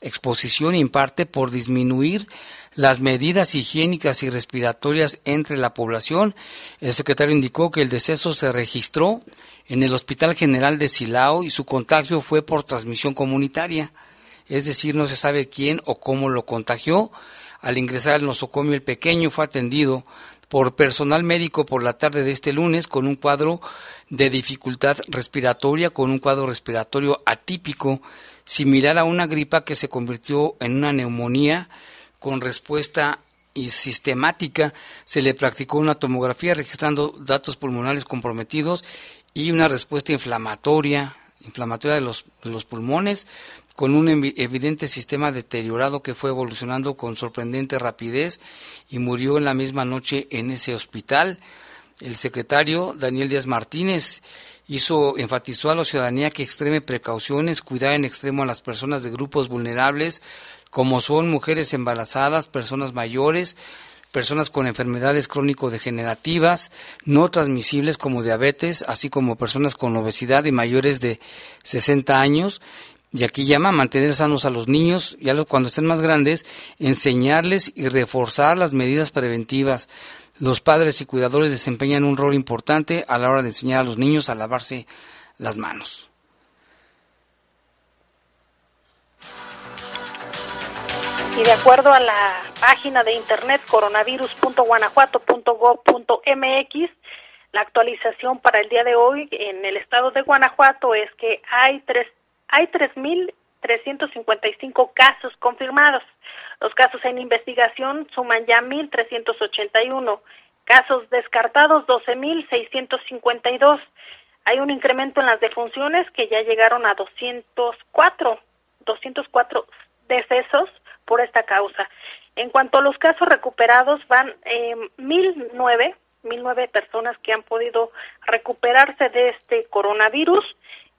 exposición y en parte por disminuir las medidas higiénicas y respiratorias entre la población. El secretario indicó que el deceso se registró en el Hospital General de Silao y su contagio fue por transmisión comunitaria, es decir, no se sabe quién o cómo lo contagió. Al ingresar al nosocomio el pequeño fue atendido por personal médico por la tarde de este lunes con un cuadro de dificultad respiratoria, con un cuadro respiratorio atípico, similar a una gripa que se convirtió en una neumonía con respuesta y sistemática se le practicó una tomografía registrando datos pulmonares comprometidos y una respuesta inflamatoria, inflamatoria de los, de los pulmones, con un evidente sistema deteriorado que fue evolucionando con sorprendente rapidez y murió en la misma noche en ese hospital. El secretario Daniel Díaz Martínez Hizo, enfatizó a la ciudadanía que extreme precauciones, cuidar en extremo a las personas de grupos vulnerables, como son mujeres embarazadas, personas mayores, personas con enfermedades crónico-degenerativas, no transmisibles como diabetes, así como personas con obesidad y mayores de 60 años. Y aquí llama mantener sanos a los niños y cuando estén más grandes, enseñarles y reforzar las medidas preventivas. Los padres y cuidadores desempeñan un rol importante a la hora de enseñar a los niños a lavarse las manos. Y de acuerdo a la página de internet coronavirus.guanajuato.gov.mx, la actualización para el día de hoy en el estado de Guanajuato es que hay tres hay 3.355 casos confirmados. Los casos en investigación suman ya 1.381. Casos descartados 12.652. Hay un incremento en las defunciones que ya llegaron a 204. 204 decesos por esta causa. En cuanto a los casos recuperados, van eh, 1.009, 1.009 personas que han podido recuperarse de este coronavirus.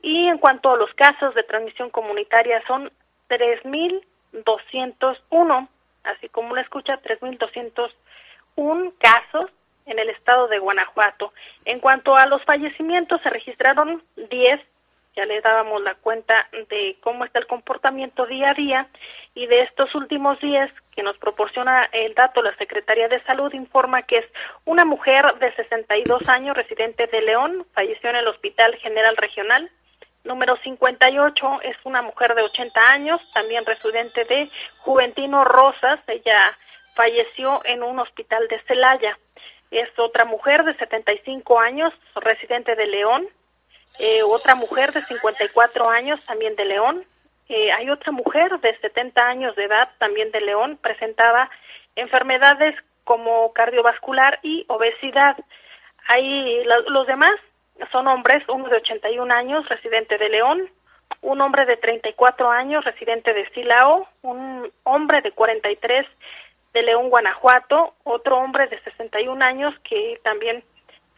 Y en cuanto a los casos de transmisión comunitaria, son 3.201, así como lo escucha, 3.201 casos en el estado de Guanajuato. En cuanto a los fallecimientos, se registraron 10 ya le dábamos la cuenta de cómo está el comportamiento día a día y de estos últimos días que nos proporciona el dato la Secretaría de Salud informa que es una mujer de 62 años residente de León, falleció en el Hospital General Regional. Número 58 es una mujer de 80 años, también residente de Juventino Rosas, ella falleció en un hospital de Celaya. Es otra mujer de 75 años, residente de León, eh, otra mujer de 54 años, también de León. Eh, hay otra mujer de 70 años de edad, también de León, presentaba enfermedades como cardiovascular y obesidad. Hay los demás son hombres, uno de 81 años, residente de León, un hombre de 34 años, residente de Silao, un hombre de 43 de León, Guanajuato, otro hombre de 61 años que también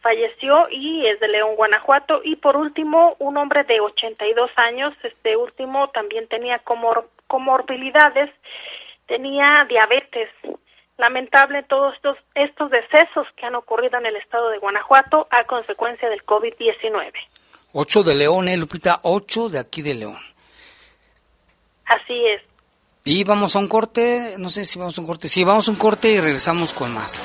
falleció y es de León, Guanajuato. Y por último, un hombre de 82 años, este último también tenía comor comorbilidades, tenía diabetes. Lamentable todos estos, estos decesos que han ocurrido en el estado de Guanajuato a consecuencia del COVID-19. Ocho de León, ¿eh, Lupita? Ocho de aquí de León. Así es. Y vamos a un corte, no sé si vamos a un corte. Sí, vamos a un corte y regresamos con más.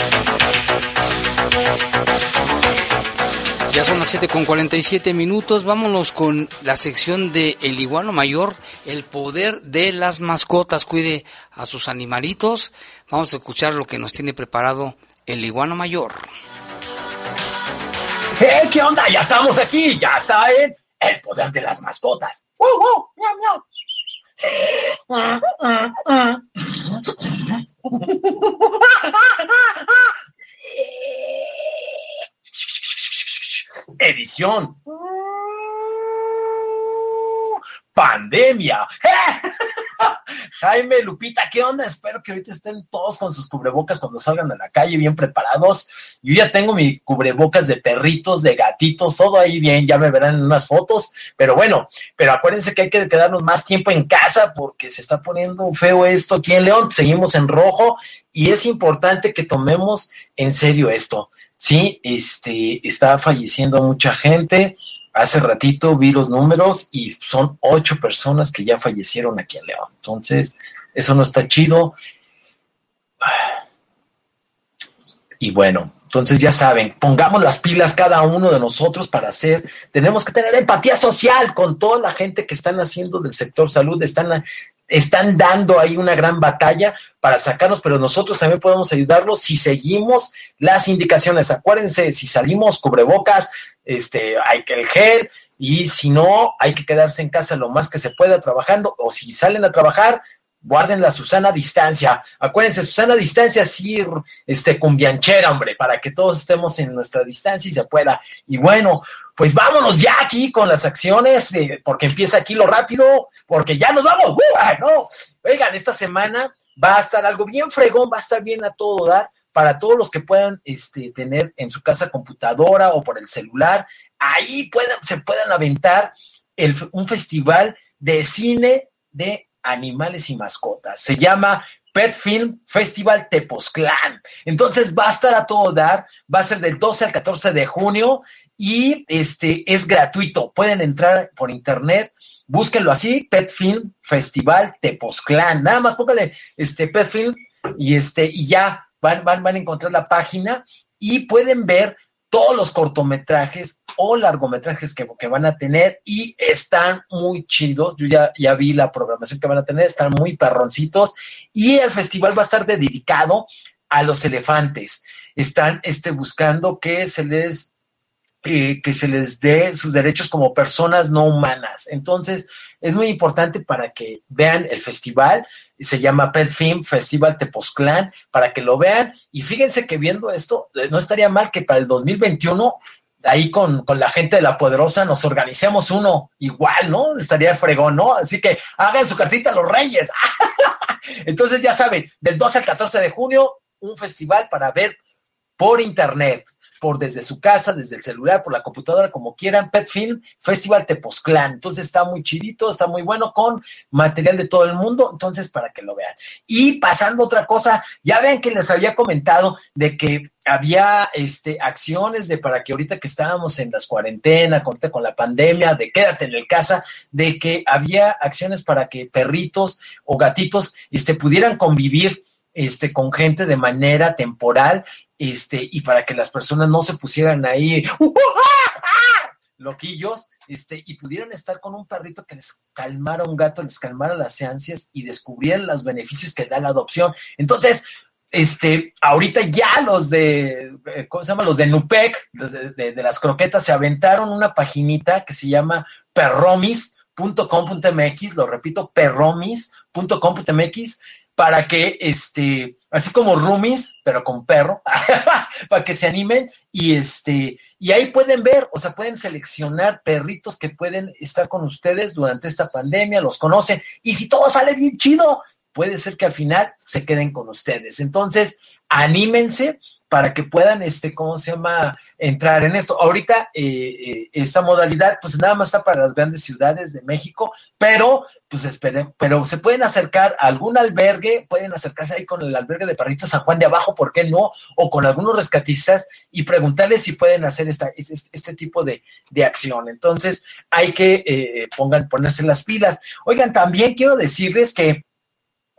Ya son las 7 con 47 minutos. Vámonos con la sección de El Iguano Mayor, el poder de las mascotas. Cuide a sus animalitos. Vamos a escuchar lo que nos tiene preparado el Iguano Mayor. ¡Eh! ¿Qué onda? Ya estamos aquí. Ya saben, el poder de las mascotas. ¡Uh, uh! ¡Miau, miau! edición. Pandemia. Jaime, Lupita, ¿qué onda? Espero que ahorita estén todos con sus cubrebocas cuando salgan a la calle bien preparados. Yo ya tengo mi cubrebocas de perritos, de gatitos, todo ahí bien, ya me verán en unas fotos. Pero bueno, pero acuérdense que hay que quedarnos más tiempo en casa porque se está poniendo feo esto aquí en León. Seguimos en rojo y es importante que tomemos en serio esto. Sí, este, está falleciendo mucha gente. Hace ratito vi los números y son ocho personas que ya fallecieron aquí en León. Entonces, eso no está chido. Y bueno, entonces ya saben, pongamos las pilas cada uno de nosotros para hacer, tenemos que tener empatía social con toda la gente que están haciendo del sector salud, están están dando ahí una gran batalla para sacarnos, pero nosotros también podemos ayudarlos si seguimos las indicaciones. Acuérdense, si salimos cubrebocas, este, hay que el gel, y si no, hay que quedarse en casa lo más que se pueda trabajando, o si salen a trabajar, guarden la Susana distancia. Acuérdense, Susana distancia, sí, este, cumbianchera, hombre, para que todos estemos en nuestra distancia y se pueda. Y bueno, pues vámonos ya aquí con las acciones, eh, porque empieza aquí lo rápido, porque ya nos vamos. ¡Uh! no, oigan, esta semana va a estar algo bien fregón, va a estar bien a todo dar para todos los que puedan este, tener en su casa computadora o por el celular. Ahí puedan, se puedan aventar el, un festival de cine de animales y mascotas. Se llama Pet Film Festival Tepozclán. Entonces va a estar a todo dar, va a ser del 12 al 14 de junio y este es gratuito. Pueden entrar por internet, búsquenlo así, Pet Film Festival Tepozclán. Nada más póngale este Pet Film y este y ya van, van, van a encontrar la página y pueden ver todos los cortometrajes o largometrajes que, que, van a tener y están muy chidos. Yo ya, ya vi la programación que van a tener, están muy perroncitos y el festival va a estar dedicado a los elefantes. Están este, buscando que se les eh, que se les dé sus derechos como personas no humanas. Entonces, es muy importante para que vean el festival. Se llama Pet Festival Tepozclán, para que lo vean. Y fíjense que viendo esto, eh, no estaría mal que para el 2021 ahí con, con, la gente de la poderosa nos organicemos uno igual, ¿no? Estaría fregón, ¿no? Así que hagan su cartita a los reyes. Entonces ya saben, del 12 al 14 de junio, un festival para ver por internet por desde su casa, desde el celular, por la computadora, como quieran, Pet Film Festival Tepozclán. Entonces está muy chidito, está muy bueno con material de todo el mundo, entonces para que lo vean. Y pasando otra cosa, ya vean que les había comentado de que había este, acciones de para que ahorita que estábamos en las cuarentenas, con, con la pandemia, de quédate en el casa, de que había acciones para que perritos o gatitos este, pudieran convivir este, con gente de manera temporal este, y para que las personas no se pusieran ahí loquillos, este, y pudieran estar con un perrito que les calmara un gato, les calmara las ansias y descubrieran los beneficios que da la adopción. Entonces, este, ahorita ya los de, eh, ¿cómo se llama? Los de Nupec, de, de, de las croquetas, se aventaron una paginita que se llama perromis.com.mx, lo repito, perromis.com.mx, para que, este, así como roomies, pero con perro, para que se animen y este, y ahí pueden ver, o sea, pueden seleccionar perritos que pueden estar con ustedes durante esta pandemia, los conocen, y si todo sale bien chido, puede ser que al final se queden con ustedes. Entonces, anímense para que puedan, este, ¿cómo se llama?, entrar en esto. Ahorita eh, eh, esta modalidad, pues nada más está para las grandes ciudades de México, pero, pues esperen, pero se pueden acercar a algún albergue, pueden acercarse ahí con el albergue de Perritos San Juan de Abajo, ¿por qué no? O con algunos rescatistas y preguntarles si pueden hacer esta, este, este tipo de, de, acción. Entonces, hay que eh, pongan, ponerse las pilas. Oigan, también quiero decirles que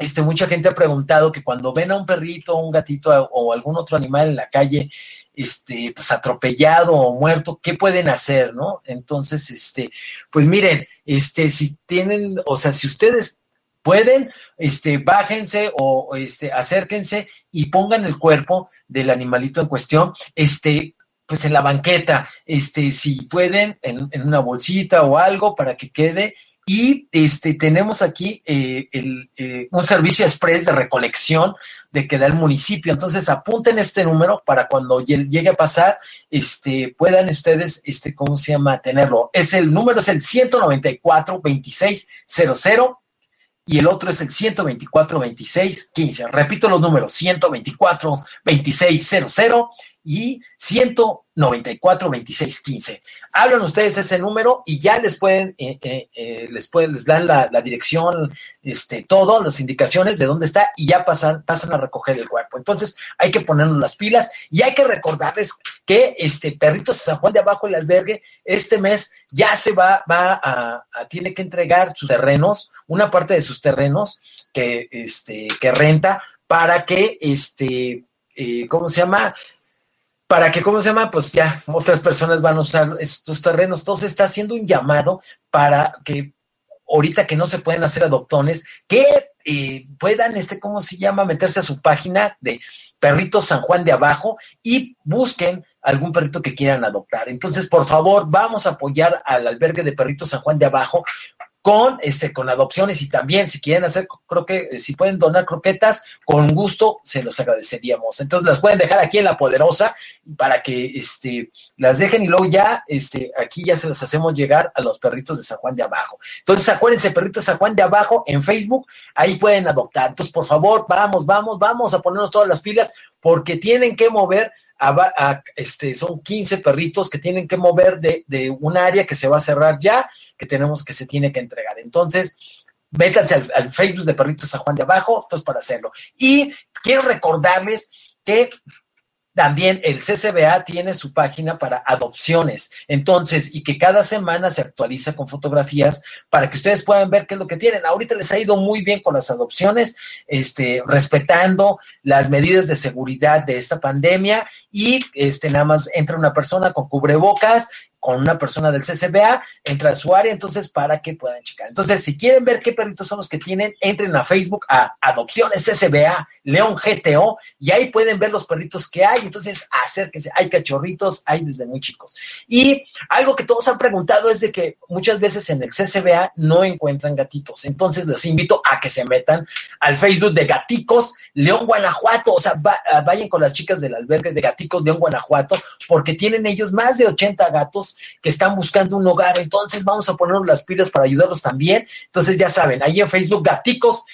este, mucha gente ha preguntado que cuando ven a un perrito, un gatito o algún otro animal en la calle, este, pues atropellado o muerto, ¿qué pueden hacer, no? Entonces, este, pues miren, este, si tienen, o sea, si ustedes pueden, este, bájense o, este, acérquense y pongan el cuerpo del animalito en cuestión, este, pues en la banqueta, este, si pueden, en, en una bolsita o algo para que quede y este, tenemos aquí eh, el, eh, un servicio express de recolección de que da el municipio. Entonces apunten este número para cuando llegue a pasar, este, puedan ustedes, este, ¿cómo se llama? Tenerlo. Es el número es el 194 2600 y el otro es el 124 2615. Repito los números 124 2600 y 194 26 15. Hablan ustedes ese número y ya les pueden, eh, eh, eh, les pueden, les dan la, dirección, este, todo, las indicaciones de dónde está y ya pasan, pasan a recoger el cuerpo. Entonces hay que ponernos las pilas y hay que recordarles que este Perritos San Juan de Abajo, el albergue, este mes ya se va, va a, tiene que entregar sus terrenos, una parte de sus terrenos que, este, que renta para que, este, ¿cómo se llama? Para que, ¿cómo se llama? Pues ya otras personas van a usar estos terrenos. Entonces está haciendo un llamado para que ahorita que no se pueden hacer adoptones, que eh, puedan, este, ¿cómo se llama? Meterse a su página de Perritos San Juan de Abajo y busquen algún perrito que quieran adoptar. Entonces, por favor, vamos a apoyar al albergue de Perritos San Juan de Abajo con, este, con adopciones y también si quieren hacer, creo que si pueden donar croquetas, con gusto se los agradeceríamos. Entonces las pueden dejar aquí en La Poderosa para que este, las dejen y luego ya este, aquí ya se las hacemos llegar a los perritos de San Juan de Abajo. Entonces acuérdense, perritos de San Juan de Abajo en Facebook, ahí pueden adoptar. Entonces, por favor, vamos, vamos, vamos a ponernos todas las pilas porque tienen que mover este, son 15 perritos que tienen que mover de, de, un área que se va a cerrar ya, que tenemos que se tiene que entregar. Entonces, métanse al, al Facebook de Perritos San Juan de Abajo, entonces para hacerlo. Y quiero recordarles que también el CCBA tiene su página para adopciones, entonces, y que cada semana se actualiza con fotografías para que ustedes puedan ver qué es lo que tienen. Ahorita les ha ido muy bien con las adopciones, este, respetando las medidas de seguridad de esta pandemia y este, nada más entra una persona con cubrebocas con una persona del CCBA, entra a su área, entonces, para que puedan checar. Entonces, si quieren ver qué perritos son los que tienen, entren a Facebook a Adopciones CCBA, León GTO, y ahí pueden ver los perritos que hay. Entonces, acérquense, hay cachorritos, hay desde muy chicos. Y algo que todos han preguntado es de que muchas veces en el CCBA no encuentran gatitos. Entonces, los invito a que se metan al Facebook de Gaticos León Guanajuato, o sea, vayan con las chicas del albergue de Gaticos León Guanajuato, porque tienen ellos más de 80 gatos que están buscando un hogar. Entonces vamos a ponernos las pilas para ayudarlos también. Entonces ya saben, ahí en Facebook, Gaticos,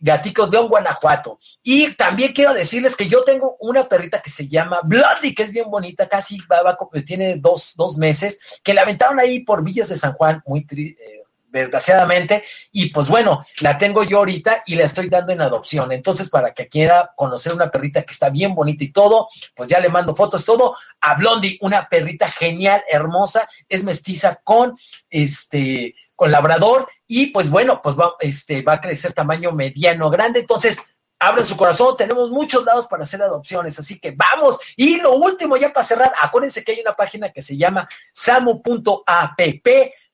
Gaticos de Guanajuato. Y también quiero decirles que yo tengo una perrita que se llama Bloody, que es bien bonita, casi va, tiene dos, dos, meses, que la aventaron ahí por Villas de San Juan, muy eh, desgraciadamente, y pues bueno, la tengo yo ahorita y la estoy dando en adopción. Entonces, para que quiera conocer una perrita que está bien bonita y todo, pues ya le mando fotos, todo a Blondie, una perrita genial, hermosa, es mestiza con este con labrador y pues bueno, pues va, este, va a crecer tamaño mediano grande. Entonces, abren su corazón, tenemos muchos lados para hacer adopciones, así que vamos. Y lo último, ya para cerrar, acuérdense que hay una página que se llama samu.app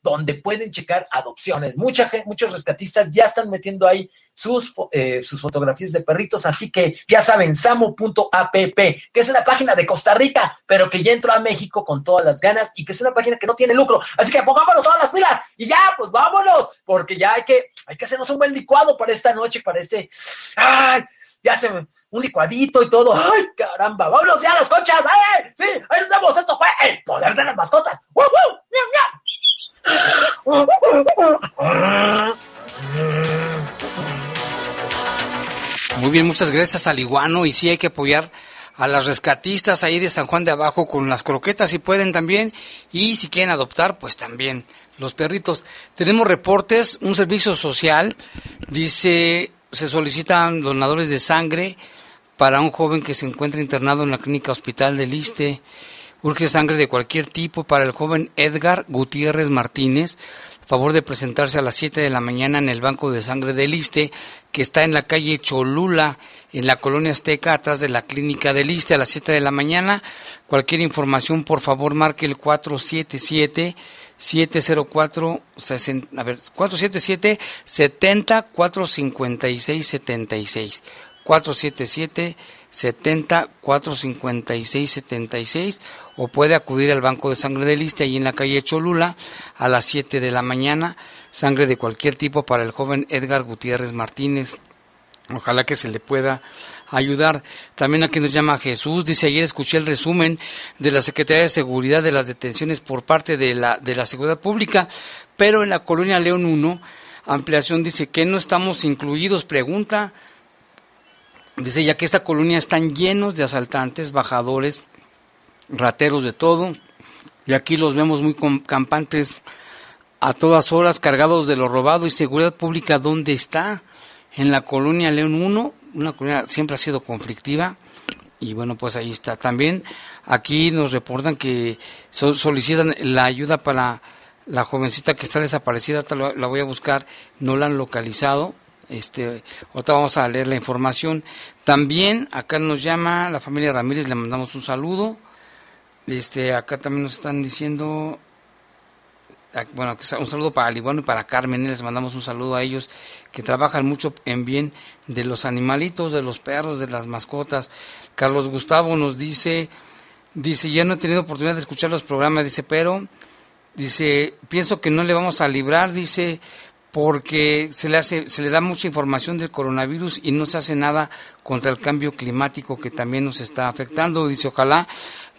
donde pueden checar adopciones. Mucha gente, muchos rescatistas ya están metiendo ahí sus, eh, sus fotografías de perritos, así que ya saben, samu.app, que es una página de Costa Rica, pero que ya entró a México con todas las ganas y que es una página que no tiene lucro. Así que pongámonos todas las pilas y ya, pues vámonos, porque ya hay que, hay que hacernos un buen licuado para esta noche, para este... ¡Ay! ya se un licuadito y todo. ¡Ay, caramba! ¡Vámonos ya a las conchas! ¡Ay! ¡Sí! ¡Ahí nos vemos! Esto fue el poder de las mascotas. ¡Woo, woo! ¡Miau, miau! Muy bien, muchas gracias al iguano y sí hay que apoyar a las rescatistas ahí de San Juan de Abajo con las croquetas si pueden también y si quieren adoptar pues también los perritos. Tenemos reportes, un servicio social dice se solicitan donadores de sangre para un joven que se encuentra internado en la clínica hospital del Liste. Urge sangre de cualquier tipo para el joven Edgar Gutiérrez Martínez. Favor de presentarse a las 7 de la mañana en el banco de sangre del Iste, que está en la calle Cholula, en la colonia Azteca, atrás de la clínica del Iste, a las 7 de la mañana. Cualquier información, por favor, marque el 477 704 60, a ver, 477 70 456 76. 477 70 456 76 o puede acudir al Banco de Sangre de Liste ahí en la calle Cholula a las 7 de la mañana. Sangre de cualquier tipo para el joven Edgar Gutiérrez Martínez. Ojalá que se le pueda ayudar. También aquí nos llama Jesús. Dice, ayer escuché el resumen de la Secretaría de Seguridad de las detenciones por parte de la, de la Seguridad Pública, pero en la colonia León 1, ampliación dice que no estamos incluidos. Pregunta, Dice, ya que esta colonia están llenos de asaltantes, bajadores, rateros de todo, y aquí los vemos muy campantes a todas horas, cargados de lo robado y seguridad pública, ¿dónde está? En la colonia León 1, una colonia siempre ha sido conflictiva, y bueno, pues ahí está. También aquí nos reportan que solicitan la ayuda para la jovencita que está desaparecida, la voy a buscar, no la han localizado, este, ahorita vamos a leer la información. También acá nos llama la familia Ramírez, le mandamos un saludo. Este, acá también nos están diciendo, bueno, un saludo para Aliguano y para Carmen, les mandamos un saludo a ellos que trabajan mucho en bien de los animalitos, de los perros, de las mascotas. Carlos Gustavo nos dice, dice, ya no he tenido oportunidad de escuchar los programas, dice, pero Dice, pienso que no le vamos a librar, dice, porque se le hace, se le da mucha información del coronavirus y no se hace nada contra el cambio climático que también nos está afectando. Dice, ojalá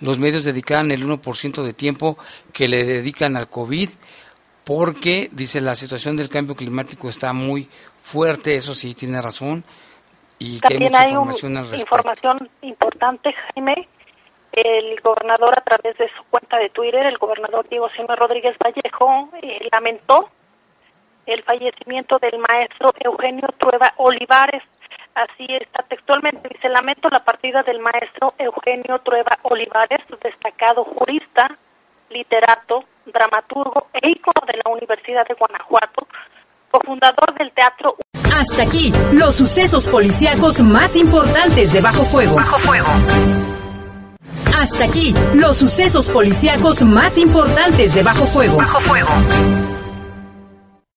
los medios dedicaran el 1% de tiempo que le dedican al COVID, porque, dice, la situación del cambio climático está muy fuerte, eso sí, tiene razón, y que hay mucha información al respecto. información importante, Jaime, el gobernador a través de su cuenta de Twitter, el gobernador Diego Siménez Rodríguez Vallejo, eh, lamentó el fallecimiento del maestro Eugenio Trueba Olivares. Así está textualmente, dice, lamento la partida del maestro Eugenio Trueba Olivares, destacado jurista, literato, dramaturgo e ícono de la Universidad de Guanajuato, cofundador del teatro. Hasta aquí, los sucesos policíacos más importantes de Bajo Fuego. Bajo fuego. Hasta aquí, los sucesos policíacos más importantes de Bajo Fuego. Bajo fuego.